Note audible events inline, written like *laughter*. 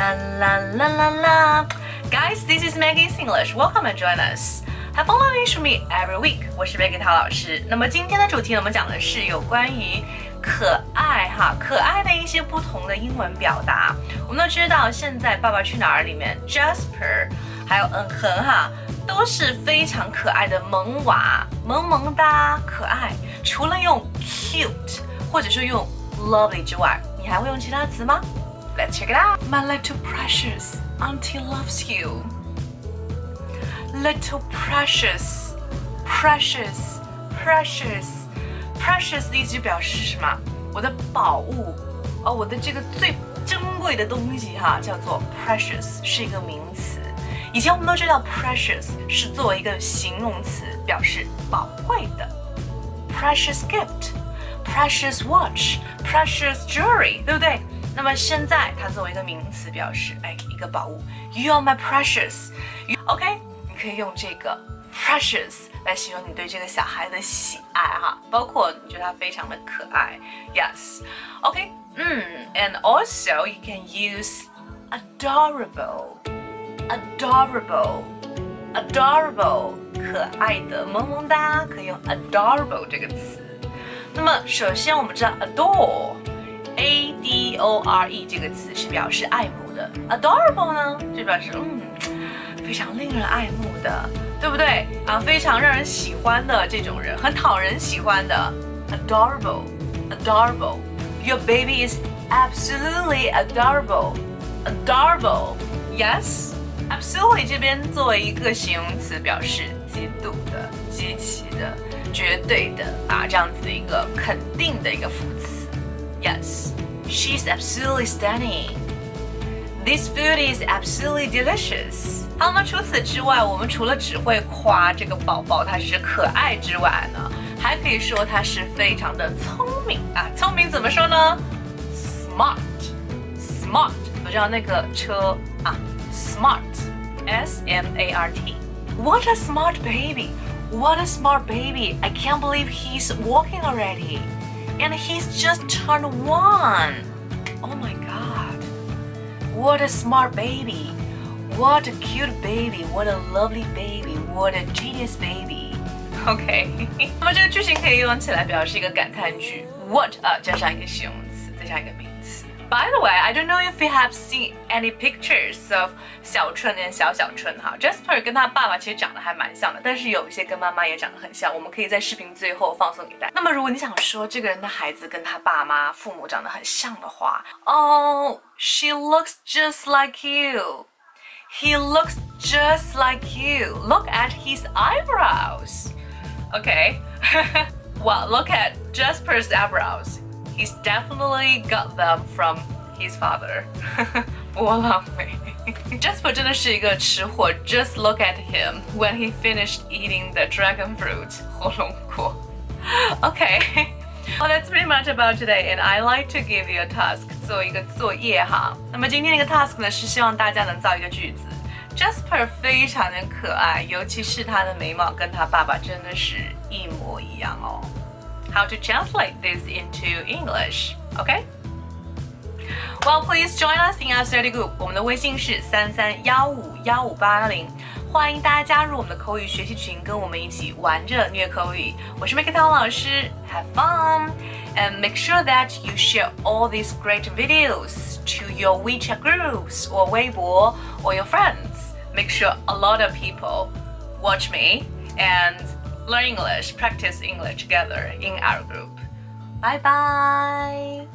啦啦啦啦啦，Guys, this is Maggie's English. Welcome and join us. Have fun with me every week. 我是 Maggie 陶老师。那么今天的主题我们讲的是有关于可爱哈，可爱的一些不同的英文表达。我们都知道，现在《爸爸去哪儿》里面 Jasper 还有嗯哼哈。都是非常可爱的萌娃，萌萌哒，可爱。除了用 cute 或者是用 lovely 之外，你还会用其他词吗？？Let's check it out. My little precious auntie loves you. Little precious, precious, precious, precious 的意思就表示是什么？我的宝物哦，我的这个最珍贵的东西哈，叫做 precious，是一个名词。以前我们都知道 precious 是作为一个形容词，表示宝贵的。Precious gift, precious watch, precious jewelry，对不对？ 那么现在它作为一个名词，表示哎一个宝物。You are my precious. OK，你可以用这个 precious 来形容你对这个小孩的喜爱哈，包括你觉得他非常的可爱。Yes. OK，嗯，and also you can use adorable, adorable, adorable，可爱的，萌萌哒，可以用 adorable 这个词。那么首先我们知道 adore。O R E 这个词是表示爱慕的，adorable 呢就表示嗯非常令人爱慕的，对不对啊？非常让人喜欢的这种人，很讨人喜欢的，adorable，adorable。Your baby is absolutely adorable, adorable. Yes, absolutely 这边作为一个形容词，表示极度的、极其的、绝对的啊这样子的一个肯定的一个副词。Yes, she's absolutely stunning. This food is absolutely delicious. 好，那么除此之外，我们除了只会夸这个宝宝它是可爱之外呢，还可以说它是非常的聪明啊。聪明怎么说呢？Smart，smart，我知道那个车啊，smart，S M A R T。What a smart baby! What a smart baby! I can't believe he's walking already and he's just turned one. Oh my god. What a smart baby. What a cute baby. What a lovely baby. What a genius baby. OK，那么这个句型可以用起来表示一个感叹句，what 啊加上一个形容词，再加一个名词。 By the way, I don't know if you have seen any pictures of 小春跟小小春哈，Jasper 跟他爸爸其实长得还蛮像的，但是有一些跟妈妈也长得很像。我们可以在视频最后放送给大家。那么如果你想说这个人的孩子跟他爸妈父母长得很像的话，Oh, she looks just like you. He looks just like you. Look at his eyebrows. Okay. *laughs* well, look at Jasper's eyebrows. he's definitely got them from his father. *laughs* 波浪眉。Jasper Just look at him when he finished eating the dragon fruit *laughs* Okay. Well, that's pretty much about today, and I like to give you a task 做一个作业哈。那么今天这个 task 呢，是希望大家能造一个句子。Jasper 非常的可爱，尤其是他的眉毛跟他爸爸真的是一模一样哦。how to translate this into English. Okay? Well, please join us in our study group. 我们的微信是三三幺五幺五八零，欢迎大家加入我们的口语学习群，跟我们一起玩着虐口语。我是 Make 老师，Have fun and make sure that you share all these great videos to your WeChat groups or Weibo or your friends. Make sure a lot of people watch me and learn English, practice English together in our group. Bye bye.